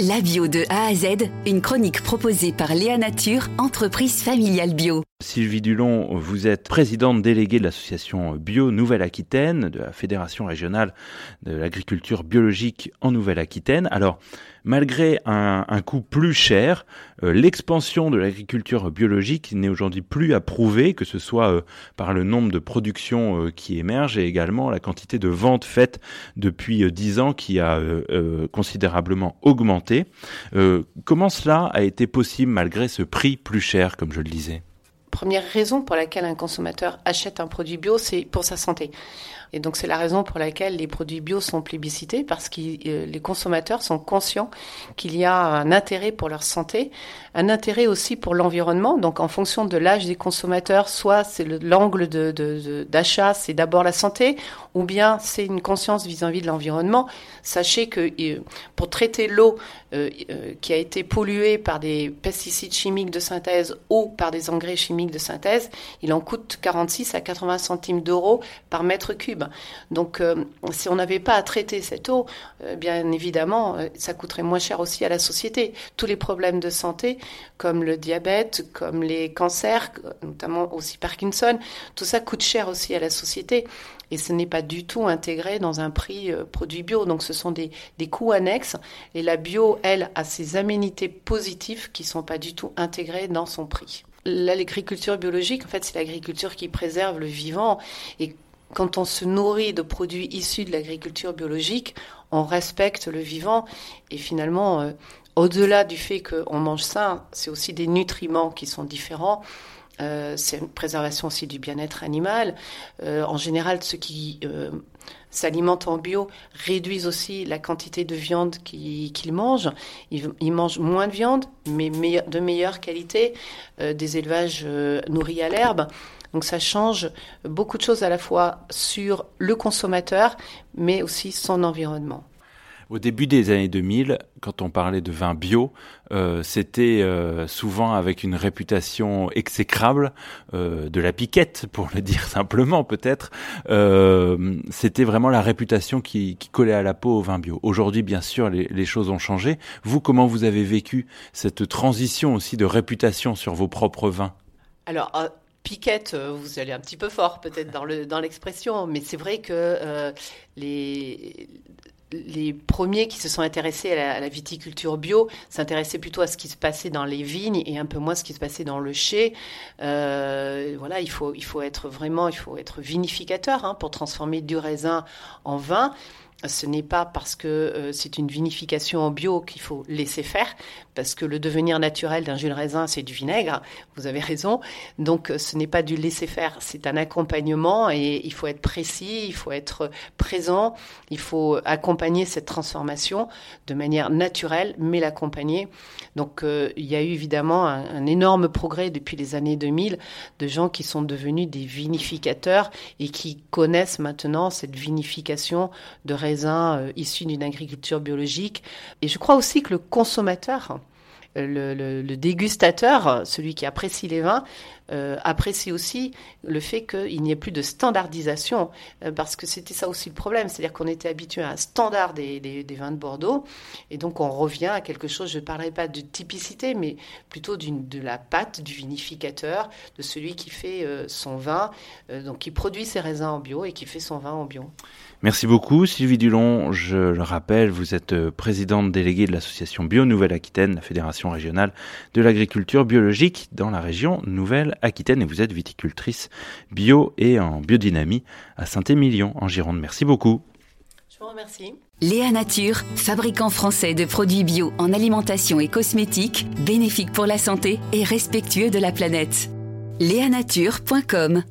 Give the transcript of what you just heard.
La bio de A à Z, une chronique proposée par Léa Nature, entreprise familiale bio. Sylvie Dulon, vous êtes présidente déléguée de l'association Bio Nouvelle-Aquitaine, de la Fédération régionale de l'agriculture biologique en Nouvelle-Aquitaine. Alors, malgré un, coût plus cher, euh, l'expansion de l'agriculture biologique n'est aujourd'hui plus à prouver, que ce soit euh, par le nombre de productions euh, qui émergent et également la quantité de ventes faites depuis dix ans qui a considérablement augmenté. comment cela a été possible malgré ce prix plus cher, comme je le disais? Première raison pour laquelle un consommateur achète un produit bio, c'est pour sa santé. Et donc c'est la raison pour laquelle les produits bio sont plébiscités, parce que euh, les consommateurs sont conscients qu'il y a un intérêt pour leur santé, un intérêt aussi pour l'environnement. Donc en fonction de l'âge des consommateurs, soit c'est l'angle d'achat, c'est d'abord la santé, ou bien c'est une conscience vis-à-vis de l'environnement. Sachez que euh, pour traiter l'eau euh, qui a été polluée par des pesticides chimiques de synthèse ou par des engrais chimiques de synthèse, il en coûte 46 à 80 centimes d'euros par mètre cube. Donc, euh, si on n'avait pas à traiter cette eau, euh, bien évidemment, euh, ça coûterait moins cher aussi à la société. Tous les problèmes de santé, comme le diabète, comme les cancers, notamment aussi Parkinson, tout ça coûte cher aussi à la société. Et ce n'est pas du tout intégré dans un prix produit bio. Donc, ce sont des, des coûts annexes. Et la bio, elle, a ses aménités positives qui ne sont pas du tout intégrées dans son prix l'agriculture biologique, en fait, c'est l'agriculture qui préserve le vivant. Et quand on se nourrit de produits issus de l'agriculture biologique, on respecte le vivant et finalement, euh, au-delà du fait qu'on mange sain, c'est aussi des nutriments qui sont différents. Euh, c'est une préservation aussi du bien-être animal. Euh, en général, ceux qui s'alimentent en bio réduisent aussi la quantité de viande qu'ils mangent. Ils, mangent moins de viande, mais de meilleure qualité, des élevages nourris à l'herbe. Donc ça change beaucoup de choses à la fois sur le consommateur, mais aussi son environnement. Au début des années 2000, quand on parlait de vin bio, euh, c'était euh, souvent avec une réputation exécrable euh, de la piquette, pour le dire simplement peut-être. c'était vraiment la réputation qui, collait à la peau au vin bio. Aujourd'hui, bien sûr, les, choses ont changé. Vous, comment vous avez vécu cette transition aussi de réputation sur vos propres vins? Alors, piquette, vous allez un petit peu fort peut-être dans le dans l'expression, mais c'est vrai que les les premiers qui se sont intéressés à la, viticulture bio s'intéressaient plutôt à ce qui se passait dans les vignes et un peu moins ce qui se passait dans le chai. Euh, voilà, il faut, il faut être vraiment, il faut être vinificateur hein, pour transformer du raisin en vin ce n'est pas parce que euh, c'est une vinification en bio qu'il faut laisser faire, parce que le devenir naturel d'un jus de raisin, c'est du vinaigre, vous avez raison. Donc euh, ce n'est pas du laisser faire, c'est un accompagnement et il faut être précis, il faut être présent, il faut accompagner cette transformation de manière naturelle, mais l'accompagner. Donc euh, il y a eu évidemment un, énorme progrès depuis les années 2000 de gens qui sont devenus des vinificateurs et qui connaissent maintenant cette vinification de raisins euh, issus d'une agriculture biologique. Et je crois aussi que le consommateur, le, dégustateur, celui qui apprécie les vins, euh, apprécie aussi le fait qu'il n'y ait plus de standardisation, euh, parce que c'était ça aussi le problème, c'est-à-dire qu'on était habitué à un standard des, vins de Bordeaux, et donc on revient à quelque chose, je ne parlerai pas de typicité, mais plutôt de la pâte du vinificateur, de celui qui fait son vin, donc qui produit ses raisins en bio et qui fait son vin en bio. Merci beaucoup Sylvie Dulon. Je le rappelle, vous êtes euh, présidente déléguée de l'association Bio Nouvelle-Aquitaine, la fédération régionale de l'agriculture biologique dans la région Nouvelle-Aquitaine et vous êtes viticultrice bio et en biodynamie à Saint-Émilion en Gironde. Merci beaucoup. Je vous remercie. Léa Nature, fabricant français de produits bio en alimentation et cosmétiques, bénéfique pour la santé et respectueux de la planète. Léanature.com